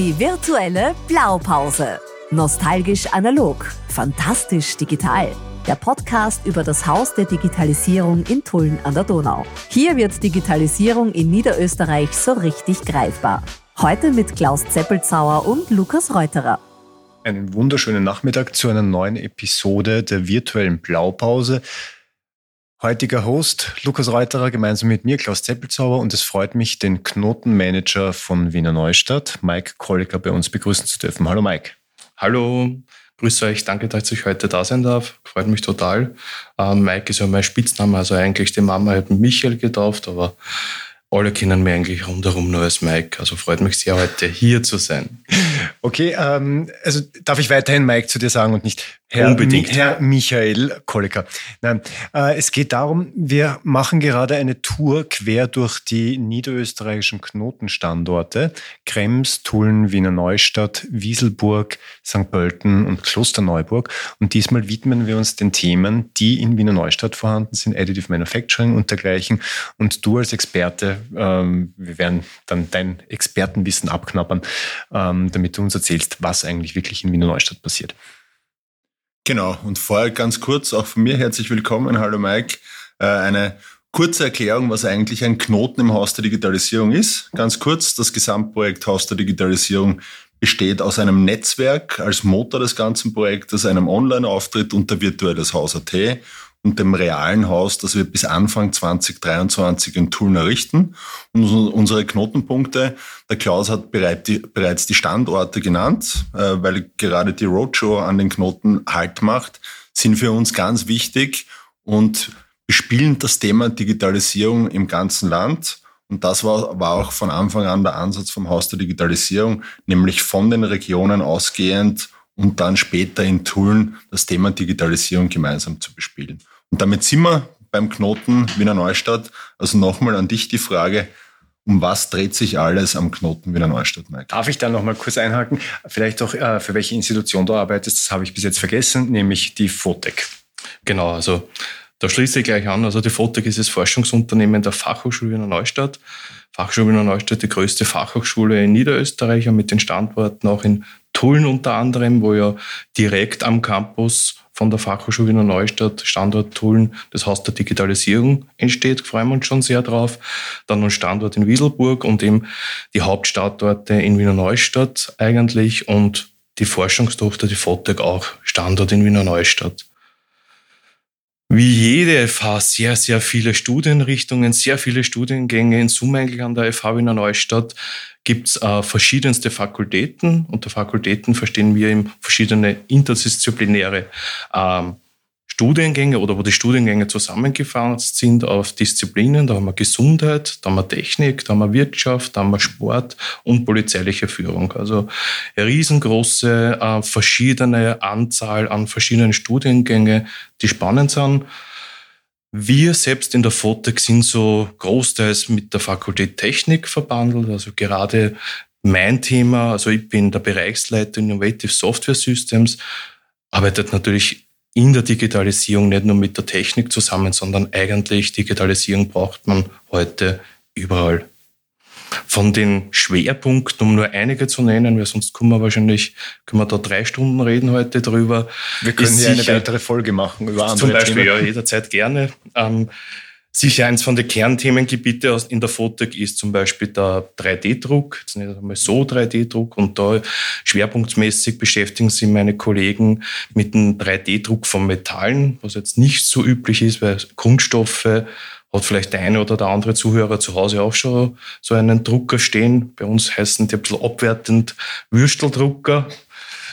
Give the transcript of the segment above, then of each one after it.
Die virtuelle Blaupause. Nostalgisch analog, fantastisch digital. Der Podcast über das Haus der Digitalisierung in Tulln an der Donau. Hier wird Digitalisierung in Niederösterreich so richtig greifbar. Heute mit Klaus Zeppelzauer und Lukas Reuterer. Einen wunderschönen Nachmittag zu einer neuen Episode der virtuellen Blaupause. Heutiger Host Lukas Reuterer gemeinsam mit mir, Klaus Zeppelzauber, und es freut mich, den Knotenmanager von Wiener Neustadt, Mike Kolliker, bei uns begrüßen zu dürfen. Hallo Mike. Hallo, grüße euch, danke, dass ich heute da sein darf. Freut mich total. Ähm, Mike ist ja mein Spitzname, also eigentlich die Mama hat Michael getauft, aber alle kennen mich eigentlich rundherum nur als Mike. Also freut mich sehr, heute hier zu sein. Okay, ähm, also darf ich weiterhin Mike zu dir sagen und nicht Herr, Unbedingt. Herr Michael Kolliker. Nein, äh, es geht darum, wir machen gerade eine Tour quer durch die niederösterreichischen Knotenstandorte. Krems, Tulln, Wiener Neustadt, Wieselburg, St. Pölten und Klosterneuburg. Und diesmal widmen wir uns den Themen, die in Wiener Neustadt vorhanden sind, Additive Manufacturing und dergleichen. Und du als Experte, ähm, wir werden dann dein Expertenwissen abknappern, ähm, damit du uns erzählst, was eigentlich wirklich in Wiener Neustadt passiert. Genau, und vorher ganz kurz, auch von mir herzlich willkommen. Hallo Mike. Äh, eine kurze Erklärung, was eigentlich ein Knoten im Haus der Digitalisierung ist. Ganz kurz, das Gesamtprojekt Haus der Digitalisierung besteht aus einem Netzwerk als Motor des ganzen Projektes, einem Online-Auftritt und der virtuelles Haus.at und dem realen Haus, das wir bis Anfang 2023 in Tulln errichten. Und unsere Knotenpunkte, der Klaus hat bereits die Standorte genannt, äh, weil gerade die Roadshow an den Knoten Halt macht, sind für uns ganz wichtig und bespielen das Thema Digitalisierung im ganzen Land. Und das war, war auch von Anfang an der Ansatz vom Haus der Digitalisierung, nämlich von den Regionen ausgehend und dann später in Tulln das Thema Digitalisierung gemeinsam zu bespielen. Und damit sind wir beim Knoten Wiener Neustadt. Also nochmal an dich die Frage, um was dreht sich alles am Knoten Wiener Neustadt, Mike? Darf ich da nochmal kurz einhaken? Vielleicht auch, äh, für welche Institution du arbeitest, das habe ich bis jetzt vergessen, nämlich die FOTEC. Genau, also da schließe ich gleich an. Also die FOTEC ist das Forschungsunternehmen der Fachhochschule Wiener Neustadt. Fachhochschule Wiener Neustadt, die größte Fachhochschule in Niederösterreich und mit den Standorten auch in Tulln unter anderem, wo ja direkt am Campus von der Fachhochschule Wiener Neustadt, Standort Tulln, das Haus der Digitalisierung entsteht. Freuen wir uns schon sehr drauf. Dann ein Standort in Wieselburg und eben die Hauptstandorte in Wiener Neustadt eigentlich und die Forschungstochter, die FOTEC auch Standort in Wiener Neustadt wie jede FH sehr, sehr viele Studienrichtungen, sehr viele Studiengänge. In Summe eigentlich an der FH Wiener Neustadt gibt's äh, verschiedenste Fakultäten. Unter Fakultäten verstehen wir eben verschiedene interdisziplinäre ähm, Studiengänge oder wo die Studiengänge zusammengefasst sind auf Disziplinen. Da haben wir Gesundheit, da haben wir Technik, da haben wir Wirtschaft, da haben wir Sport und polizeiliche Führung. Also eine riesengroße, äh, verschiedene Anzahl an verschiedenen Studiengänge, die spannend sind. Wir selbst in der FOTEC sind so großteils mit der Fakultät Technik verbandelt. Also gerade mein Thema, also ich bin der Bereichsleiter Innovative Software Systems, arbeitet natürlich in der Digitalisierung nicht nur mit der Technik zusammen, sondern eigentlich Digitalisierung braucht man heute überall. Von den Schwerpunkten, um nur einige zu nennen, weil sonst können wir wahrscheinlich, können wir da drei Stunden reden heute drüber. Wir können ja eine weitere Folge machen über andere Zum Beispiel, Themen. ja, jederzeit gerne. Ähm, Sicher eins von den Kernthemengebiete in der Fotec ist zum Beispiel der 3D-Druck, jetzt nicht einmal so 3D-Druck und da schwerpunktmäßig beschäftigen sich meine Kollegen mit dem 3D-Druck von Metallen, was jetzt nicht so üblich ist, weil Kunststoffe hat vielleicht der eine oder der andere Zuhörer zu Hause auch schon so einen Drucker stehen. Bei uns heißen die ein bisschen abwertend Würsteldrucker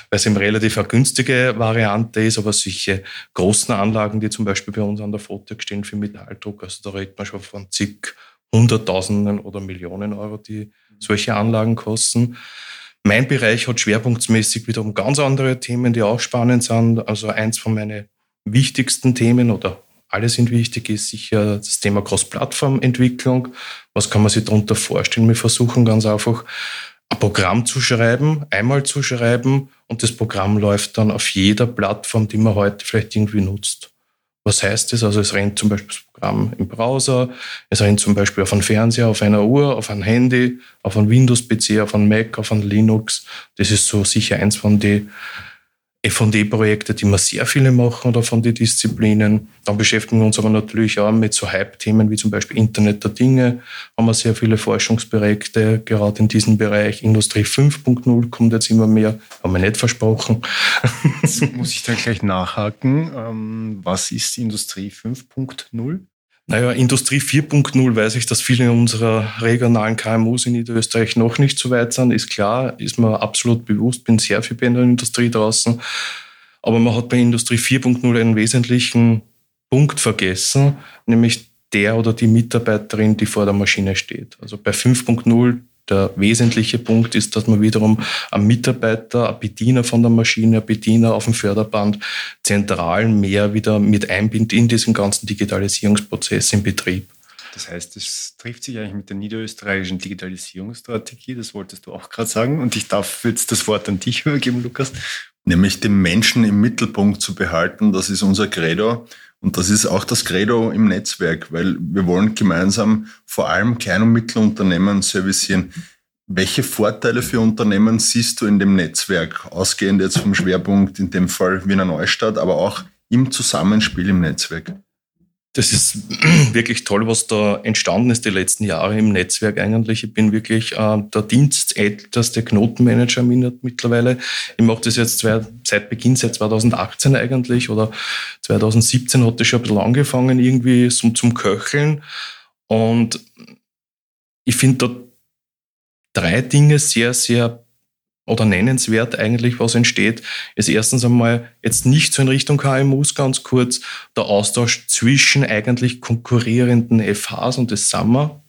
weil es eben relativ eine günstige Variante ist, aber solche großen Anlagen, die zum Beispiel bei uns an der Foto stehen für Metalldruck, also da redet man schon von zig Hunderttausenden oder Millionen Euro, die solche Anlagen kosten. Mein Bereich hat schwerpunktmäßig wiederum ganz andere Themen, die auch spannend sind. Also eins von meinen wichtigsten Themen oder alle sind wichtig, ist sicher das Thema Cross-Plattform-Entwicklung. Was kann man sich darunter vorstellen? Wir versuchen ganz einfach ein Programm zu schreiben, einmal zu schreiben und das Programm läuft dann auf jeder Plattform, die man heute vielleicht irgendwie nutzt. Was heißt das? Also es rennt zum Beispiel das Programm im Browser, es rennt zum Beispiel auf einem Fernseher, auf einer Uhr, auf einem Handy, auf einem Windows-PC, auf einem Mac, auf einem Linux. Das ist so sicher eins von den F&D-Projekte, die wir sehr viele machen oder von den Disziplinen. Dann beschäftigen wir uns aber natürlich auch mit so Hype-Themen wie zum Beispiel Internet der Dinge. Haben wir sehr viele Forschungsprojekte, gerade in diesem Bereich. Industrie 5.0 kommt jetzt immer mehr, haben wir nicht versprochen. Jetzt muss ich da gleich nachhaken. Ähm, was ist Industrie 5.0? Naja, Industrie 4.0 weiß ich, dass viele unserer regionalen KMUs in Niederösterreich noch nicht so weit sind. Ist klar, ist mir absolut bewusst, bin sehr viel bei der Industrie draußen. Aber man hat bei Industrie 4.0 einen wesentlichen Punkt vergessen, nämlich der oder die Mitarbeiterin, die vor der Maschine steht. Also bei 5.0 der wesentliche Punkt ist, dass man wiederum am Mitarbeiter, ein Bediener von der Maschine, ein Bediener auf dem Förderband zentral mehr wieder mit einbindet in diesen ganzen Digitalisierungsprozess im Betrieb. Das heißt, es trifft sich eigentlich mit der niederösterreichischen Digitalisierungsstrategie, das wolltest du auch gerade sagen. Und ich darf jetzt das Wort an dich übergeben, Lukas. Nämlich den Menschen im Mittelpunkt zu behalten, das ist unser Credo. Und das ist auch das Credo im Netzwerk, weil wir wollen gemeinsam vor allem Klein- und Mittelunternehmen servicieren. Welche Vorteile für Unternehmen siehst du in dem Netzwerk, ausgehend jetzt vom Schwerpunkt in dem Fall Wiener Neustadt, aber auch im Zusammenspiel im Netzwerk? Das ist wirklich toll, was da entstanden ist die letzten Jahre im Netzwerk eigentlich. Ich bin wirklich äh, der dienstälteste Knotenmanager mittlerweile. Ich mache das jetzt zwei, seit Beginn, seit 2018 eigentlich oder 2017 hat das schon ein bisschen angefangen, irgendwie so zum Köcheln. Und ich finde da drei Dinge sehr, sehr oder nennenswert eigentlich, was entsteht, ist erstens einmal jetzt nicht so in Richtung KMUs ganz kurz, der Austausch zwischen eigentlich konkurrierenden FHs und das Summer.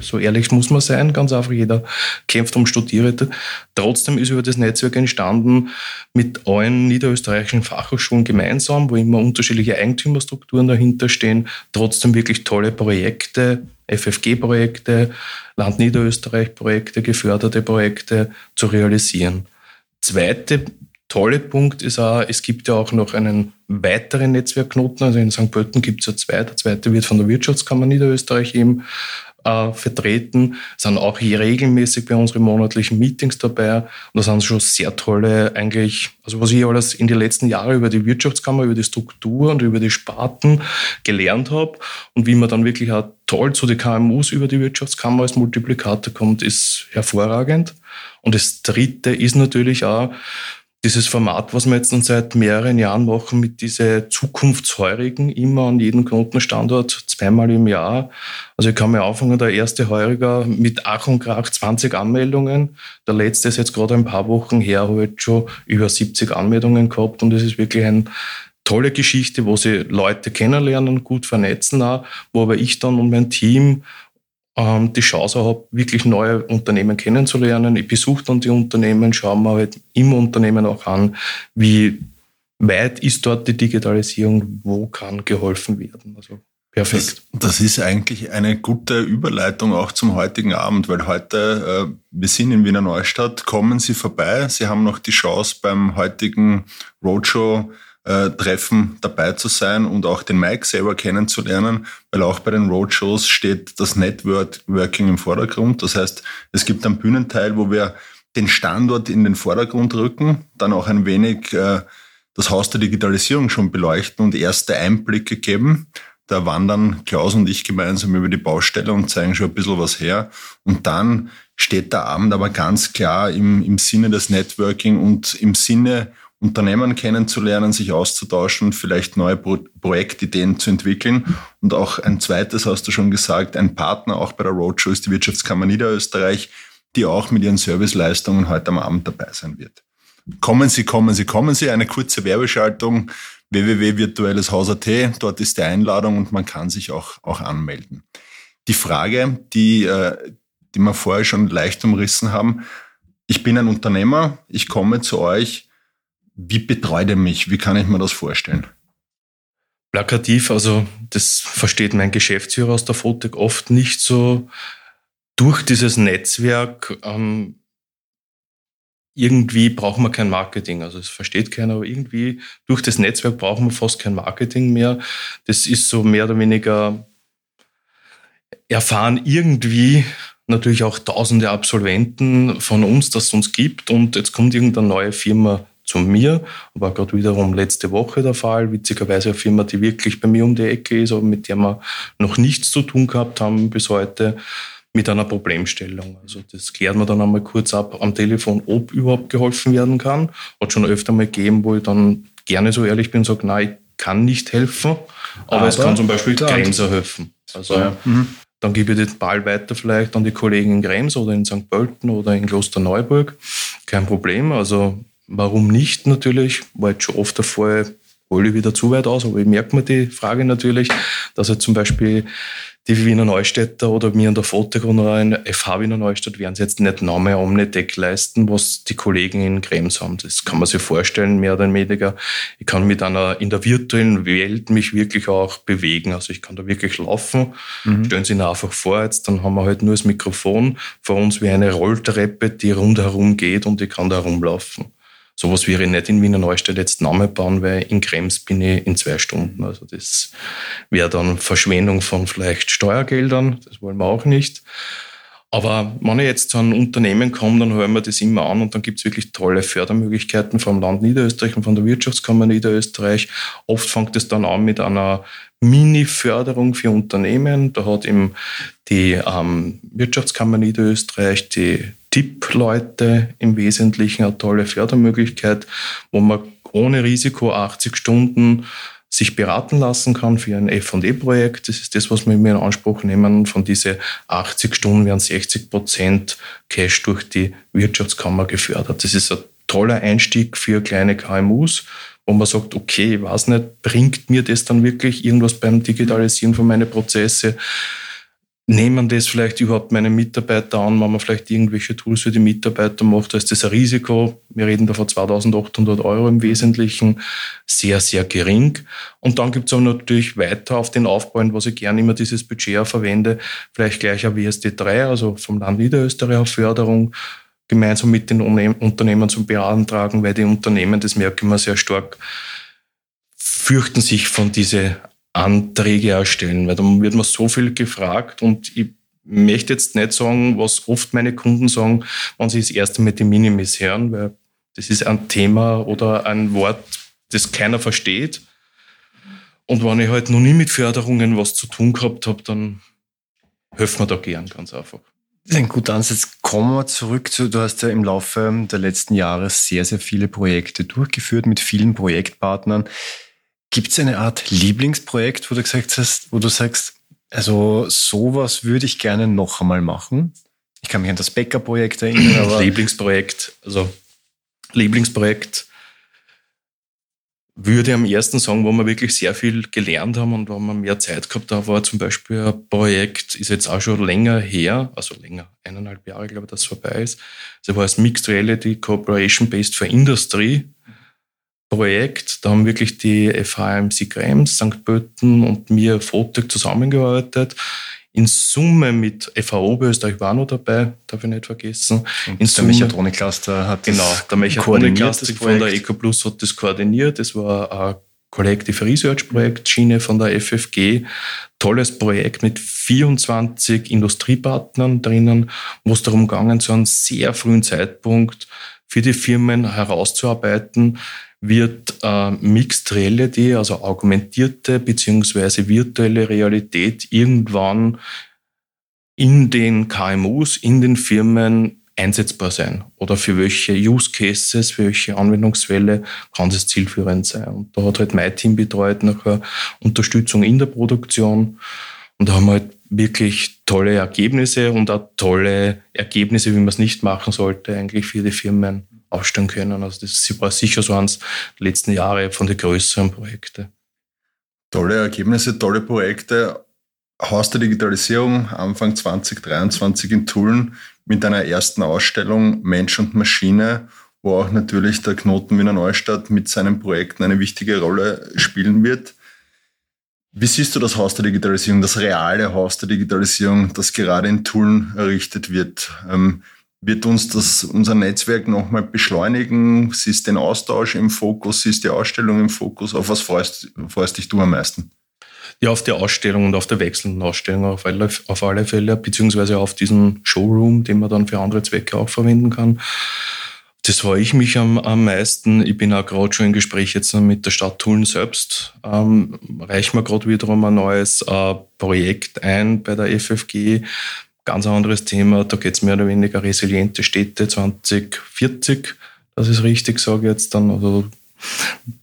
So ehrlich muss man sein, ganz einfach. Jeder kämpft um Studierende. Trotzdem ist über das Netzwerk entstanden mit allen niederösterreichischen Fachhochschulen gemeinsam, wo immer unterschiedliche Eigentümerstrukturen dahinter stehen. Trotzdem wirklich tolle Projekte, FFG-Projekte, Land Niederösterreich-Projekte, geförderte Projekte zu realisieren. Zweite tolle Punkt ist auch, es gibt ja auch noch einen weiteren Netzwerkknoten. Also in St. Pölten gibt es ja zwei. Der zweite wird von der Wirtschaftskammer Niederösterreich eben äh, vertreten, sind auch hier regelmäßig bei unseren monatlichen Meetings dabei. Und da sind schon sehr tolle, eigentlich, also was ich alles in den letzten Jahren über die Wirtschaftskammer, über die Struktur und über die Sparten gelernt habe und wie man dann wirklich auch toll zu den KMUs über die Wirtschaftskammer als Multiplikator kommt, ist hervorragend. Und das Dritte ist natürlich auch, dieses Format, was wir jetzt seit mehreren Jahren machen, mit diese Zukunftsheurigen, immer an jedem Knotenstandort, zweimal im Jahr. Also ich kann mir anfangen, der erste Heuriger mit Ach und Krach 20 Anmeldungen. Der letzte ist jetzt gerade ein paar Wochen her, hat schon über 70 Anmeldungen gehabt und das ist wirklich eine tolle Geschichte, wo sie Leute kennenlernen, gut vernetzen auch, wo aber ich dann und mein Team die Chance habe, wirklich neue Unternehmen kennenzulernen. Ich besuche dann die Unternehmen, schaue mir halt im Unternehmen auch an, wie weit ist dort die Digitalisierung, wo kann geholfen werden. Also perfekt. Das, das ist eigentlich eine gute Überleitung auch zum heutigen Abend, weil heute, äh, wir sind in Wiener Neustadt, kommen Sie vorbei. Sie haben noch die Chance beim heutigen Roadshow äh, Treffen dabei zu sein und auch den Mike selber kennenzulernen, weil auch bei den Roadshows steht das Networking im Vordergrund. Das heißt, es gibt einen Bühnenteil, wo wir den Standort in den Vordergrund rücken, dann auch ein wenig äh, das Haus der Digitalisierung schon beleuchten und erste Einblicke geben. Da wandern Klaus und ich gemeinsam über die Baustelle und zeigen schon ein bisschen was her. Und dann steht der Abend aber ganz klar im, im Sinne des Networking und im Sinne Unternehmen kennenzulernen, sich auszutauschen, vielleicht neue Pro Projektideen zu entwickeln. Und auch ein zweites, hast du schon gesagt, ein Partner auch bei der Roadshow ist die Wirtschaftskammer Niederösterreich, die auch mit ihren Serviceleistungen heute am Abend dabei sein wird. Kommen Sie, kommen Sie, kommen Sie. Eine kurze Werbeschaltung www.virtuelleshaus.at. Dort ist die Einladung und man kann sich auch, auch anmelden. Die Frage, die, äh, die wir vorher schon leicht umrissen haben. Ich bin ein Unternehmer, ich komme zu euch, wie betreut er mich? Wie kann ich mir das vorstellen? Plakativ, also das versteht mein Geschäftsführer aus der Fotec oft nicht so. Durch dieses Netzwerk ähm, irgendwie brauchen wir kein Marketing. Also es versteht keiner, aber irgendwie durch das Netzwerk brauchen wir fast kein Marketing mehr. Das ist so mehr oder weniger erfahren irgendwie natürlich auch tausende Absolventen von uns, dass es uns gibt und jetzt kommt irgendeine neue Firma zu mir, war gerade wiederum letzte Woche der Fall, witzigerweise eine Firma, die wirklich bei mir um die Ecke ist, aber mit der wir noch nichts zu tun gehabt haben bis heute mit einer Problemstellung. Also das klärt man dann einmal kurz ab am Telefon, ob überhaupt geholfen werden kann. Hat schon öfter mal gegeben, wo ich dann gerne so ehrlich bin und sage, nein, ich kann nicht helfen, aber, aber es kann zum Beispiel Grenzer helfen. Also ja. mhm. dann gebe ich den Ball weiter vielleicht an die Kollegen in Krems oder in St. Pölten oder in Klosterneuburg. Kein Problem. Also warum nicht natürlich? War jetzt schon oft der Fall, hole ich wieder zu weit aus, aber ich merke mir die Frage natürlich, dass er zum Beispiel die Wiener Neustädter oder mir in der in FH Wiener Neustadt werden sie jetzt nicht noch mehr Omnideck leisten, was die Kollegen in Krems haben. Das kann man sich vorstellen, mehr oder weniger. Ich kann mit einer, in der virtuellen Welt mich wirklich auch bewegen. Also ich kann da wirklich laufen. Mhm. Stellen Sie sich einfach vor, jetzt dann haben wir halt nur das Mikrofon vor uns wie eine Rolltreppe, die rundherum geht und ich kann da rumlaufen. Sowas wäre nicht in Wiener Neustadt jetzt Name bauen, weil in Krems bin ich in zwei Stunden. Also das wäre dann Verschwendung von vielleicht Steuergeldern. Das wollen wir auch nicht. Aber wenn ich jetzt zu einem Unternehmen komme, dann hören wir das immer an und dann gibt es wirklich tolle Fördermöglichkeiten vom Land Niederösterreich und von der Wirtschaftskammer Niederösterreich. Oft fängt es dann an mit einer Mini-Förderung für Unternehmen. Da hat eben die ähm, Wirtschaftskammer Niederösterreich, die Tipp-Leute im Wesentlichen eine tolle Fördermöglichkeit, wo man ohne Risiko 80 Stunden sich beraten lassen kann für ein F&E-Projekt. Das ist das, was wir in Anspruch nehmen. Von diesen 80 Stunden werden 60 Prozent Cash durch die Wirtschaftskammer gefördert. Das ist ein toller Einstieg für kleine KMUs, wo man sagt, okay, ich weiß nicht, bringt mir das dann wirklich irgendwas beim Digitalisieren von meinen Prozesse? Nehmen das vielleicht überhaupt meine Mitarbeiter an, wenn man vielleicht irgendwelche Tools für die Mitarbeiter macht, ist das ein Risiko. Wir reden da von 2800 Euro im Wesentlichen, sehr, sehr gering. Und dann gibt es aber natürlich weiter auf den Aufbau, was ich gerne immer dieses Budget auch verwende, vielleicht gleich ein WSD3, also vom Land Niederösterreich auf Förderung, gemeinsam mit den Unternehmen zum beantragen, weil die Unternehmen, das merke ich immer sehr stark, fürchten sich von diese Anträge erstellen, weil dann wird man so viel gefragt und ich möchte jetzt nicht sagen, was oft meine Kunden sagen, wenn sie das erste Mal die Minimis hören, weil das ist ein Thema oder ein Wort, das keiner versteht. Und wenn ich halt noch nie mit Förderungen was zu tun gehabt habe, dann helfen wir da gern ganz einfach. Ein guter Ansatz. Kommen wir zurück zu, du hast ja im Laufe der letzten Jahre sehr, sehr viele Projekte durchgeführt mit vielen Projektpartnern. Gibt es eine Art Lieblingsprojekt, wo du gesagt hast, wo du sagst, also sowas würde ich gerne noch einmal machen? Ich kann mich an das Bäcker-Projekt erinnern. Aber Lieblingsprojekt, also Lieblingsprojekt würde am ersten sagen, wo wir wirklich sehr viel gelernt haben und wo wir mehr Zeit gehabt haben, war zum Beispiel ein Projekt, ist jetzt auch schon länger her, also länger, eineinhalb Jahre, glaube ich, dass es vorbei ist. Das war das Mixed Reality Cooperation Based for Industry. Projekt. Da haben wirklich die FHMC Krems, St. Pölten und mir Fotec zusammengearbeitet. In Summe mit FAO Österreich war noch dabei, darf ich nicht vergessen. Und in der Mechatronik-Cluster hat Genau, der Mechatronik-Cluster von der EcoPlus hat das koordiniert. Das war ein Collective Research Projekt, Schiene von der FFG. Tolles Projekt mit 24 Industriepartnern drinnen, wo es darum gegangen, zu einem sehr frühen Zeitpunkt für die Firmen herauszuarbeiten, wird äh, Mixed Reality, also augmentierte beziehungsweise virtuelle Realität irgendwann in den KMUs, in den Firmen einsetzbar sein? Oder für welche Use Cases, für welche Anwendungsfälle kann das zielführend sein? Und da hat halt mein Team betreut nachher Unterstützung in der Produktion. Und da haben wir halt wirklich tolle Ergebnisse und auch tolle Ergebnisse, wie man es nicht machen sollte, eigentlich für die Firmen aufstellen können. Also das war sicher so eines der letzten Jahre von den größeren Projekten. Tolle Ergebnisse, tolle Projekte. Haus der Digitalisierung Anfang 2023 in Tulln mit einer ersten Ausstellung Mensch und Maschine, wo auch natürlich der Knoten Wiener Neustadt mit seinen Projekten eine wichtige Rolle spielen wird. Wie siehst du das Haus der Digitalisierung, das reale Haus der Digitalisierung, das gerade in Tulln errichtet wird? Wird uns das, unser Netzwerk nochmal beschleunigen? Siehst den Austausch im Fokus? Siehst die Ausstellung im Fokus? Auf was freust, freust dich du am meisten? Ja, auf die Ausstellung und auf der wechselnden Ausstellung auf alle, auf alle Fälle, beziehungsweise auf diesen Showroom, den man dann für andere Zwecke auch verwenden kann. Das freue ich mich am, am meisten. Ich bin auch gerade schon im Gespräch jetzt mit der Stadt Tulln selbst. Ähm, reichen wir gerade wiederum ein neues äh, Projekt ein bei der FFG. Ganz anderes Thema. Da geht es mehr oder weniger resiliente Städte 2040. Das ist richtig, sage ich jetzt dann. Also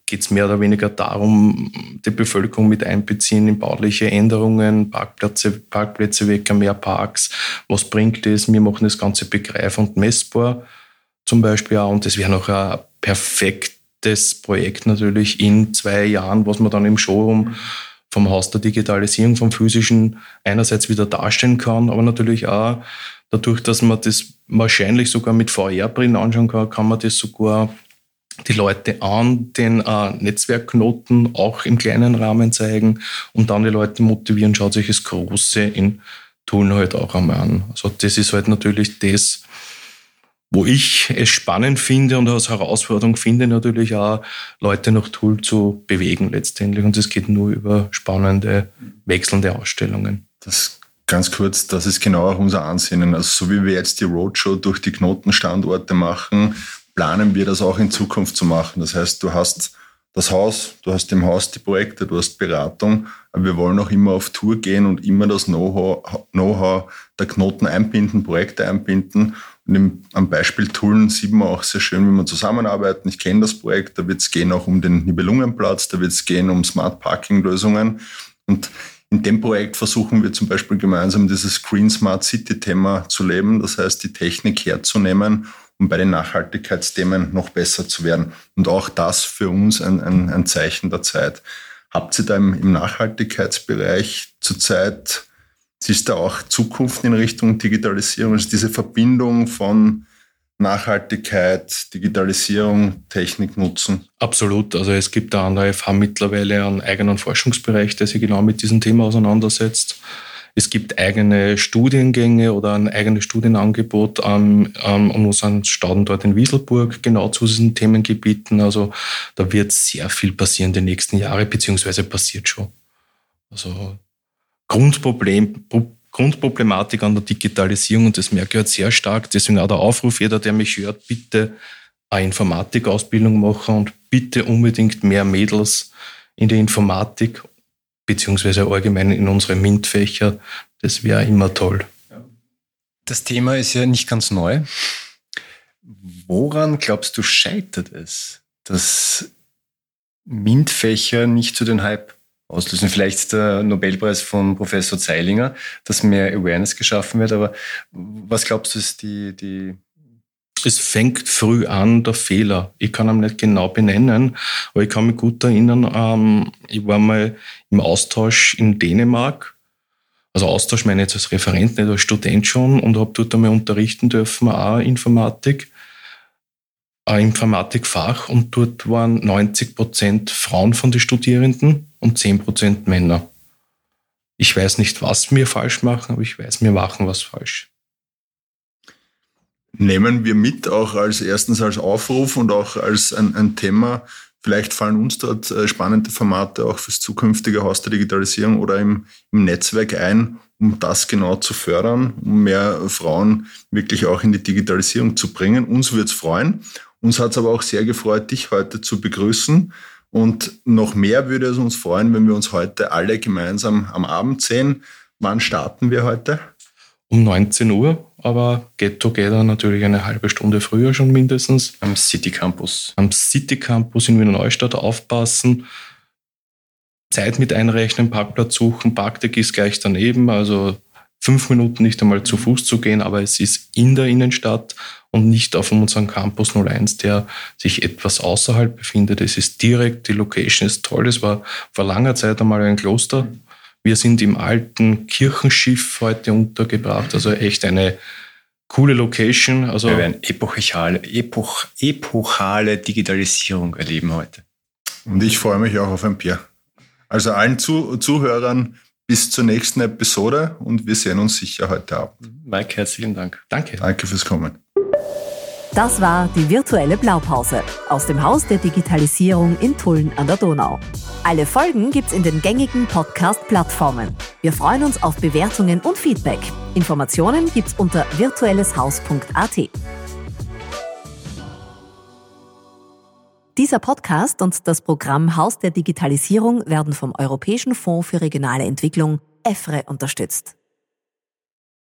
geht es mehr oder weniger darum, die Bevölkerung mit einbeziehen in bauliche Änderungen, Parkplätze, Parkplätze weg, mehr Parks. Was bringt das? Wir machen das Ganze begreif und messbar zum Beispiel auch. Und das wäre noch ein perfektes Projekt natürlich in zwei Jahren, was man dann im Showroom vom Haus der Digitalisierung, vom physischen einerseits wieder darstellen kann, aber natürlich auch dadurch, dass man das wahrscheinlich sogar mit VR-Brillen anschauen kann, kann man das sogar die Leute an den äh, Netzwerkknoten auch im kleinen Rahmen zeigen und dann die Leute motivieren, schaut sich das Große in Tun halt auch einmal an. Also das ist halt natürlich das, wo ich es spannend finde und als Herausforderung finde, natürlich auch Leute nach Tool zu bewegen letztendlich. Und es geht nur über spannende, wechselnde Ausstellungen. Das ganz kurz, das ist genau auch unser Ansinnen. Also so wie wir jetzt die Roadshow durch die Knotenstandorte machen, planen wir das auch in Zukunft zu machen. Das heißt, du hast das Haus, du hast im Haus die Projekte, du hast Beratung, aber wir wollen auch immer auf Tour gehen und immer das Know-how Know der Knoten einbinden, Projekte einbinden im, am Beispiel Tullen sieht man auch sehr schön, wie man zusammenarbeiten. Ich kenne das Projekt, da wird es gehen auch um den Nibelungenplatz, da wird es gehen um Smart Parking Lösungen. Und in dem Projekt versuchen wir zum Beispiel gemeinsam dieses Green Smart City Thema zu leben. Das heißt, die Technik herzunehmen, um bei den Nachhaltigkeitsthemen noch besser zu werden. Und auch das für uns ein, ein, ein Zeichen der Zeit. Habt ihr da im, im Nachhaltigkeitsbereich zurzeit Siehst du auch Zukunft in Richtung Digitalisierung? Also diese Verbindung von Nachhaltigkeit, Digitalisierung, Technik nutzen? Absolut. Also es gibt da an der FH mittlerweile einen eigenen Forschungsbereich, der sich genau mit diesem Thema auseinandersetzt. Es gibt eigene Studiengänge oder ein eigenes Studienangebot an, an, an unseren Standort in Wieselburg, genau zu diesen Themengebieten. Also da wird sehr viel passieren die nächsten Jahre, beziehungsweise passiert schon. Also Grundproblem, Grundproblematik an der Digitalisierung und das merke ich halt sehr stark. Deswegen auch der Aufruf, jeder, der mich hört, bitte eine Informatikausbildung machen und bitte unbedingt mehr Mädels in die Informatik beziehungsweise allgemein in unsere MINT-Fächer. Das wäre immer toll. Das Thema ist ja nicht ganz neu. Woran glaubst du scheitert es, dass MINT-Fächer nicht zu den Hype auslösen. Vielleicht der Nobelpreis von Professor Zeilinger, dass mehr Awareness geschaffen wird. Aber was glaubst du, ist die, die es fängt früh an, der Fehler. Ich kann ihn nicht genau benennen, aber ich kann mich gut erinnern, ähm, ich war mal im Austausch in Dänemark. Also Austausch meine ich jetzt als Referent, nicht als Student schon und habe dort einmal unterrichten dürfen, auch Informatik, ein Informatikfach und dort waren 90 Prozent Frauen von den Studierenden und 10% Männer. Ich weiß nicht, was wir falsch machen, aber ich weiß, wir machen was falsch. Nehmen wir mit, auch als erstens als Aufruf und auch als ein, ein Thema. Vielleicht fallen uns dort äh, spannende Formate auch fürs zukünftige Haus der Digitalisierung oder im, im Netzwerk ein, um das genau zu fördern, um mehr Frauen wirklich auch in die Digitalisierung zu bringen. Uns würde es freuen. Uns hat es aber auch sehr gefreut, dich heute zu begrüßen. Und noch mehr würde es uns freuen, wenn wir uns heute alle gemeinsam am Abend sehen. Wann starten wir heute? Um 19 Uhr, aber Get Together natürlich eine halbe Stunde früher schon mindestens. Am City Campus. Am City Campus in Wiener Neustadt aufpassen. Zeit mit einrechnen, Parkplatz suchen, Parkdeck ist gleich daneben, also fünf Minuten nicht einmal zu Fuß zu gehen, aber es ist in der Innenstadt und nicht auf unserem Campus 01, der sich etwas außerhalb befindet. Es ist direkt, die Location ist toll. Es war vor langer Zeit einmal ein Kloster. Wir sind im alten Kirchenschiff heute untergebracht, also echt eine coole Location. Also Wir werden epochale, epoch, epochale Digitalisierung erleben heute. Und ich freue mich auch auf ein Bier. Also allen Zu Zuhörern bis zur nächsten Episode und wir sehen uns sicher heute Abend. Mike, herzlichen Dank. Danke. Danke fürs Kommen. Das war die virtuelle Blaupause aus dem Haus der Digitalisierung in Tulln an der Donau. Alle Folgen gibt's in den gängigen Podcast-Plattformen. Wir freuen uns auf Bewertungen und Feedback. Informationen gibt's unter virtuelleshaus.at. Dieser Podcast und das Programm Haus der Digitalisierung werden vom Europäischen Fonds für regionale Entwicklung EFRE unterstützt.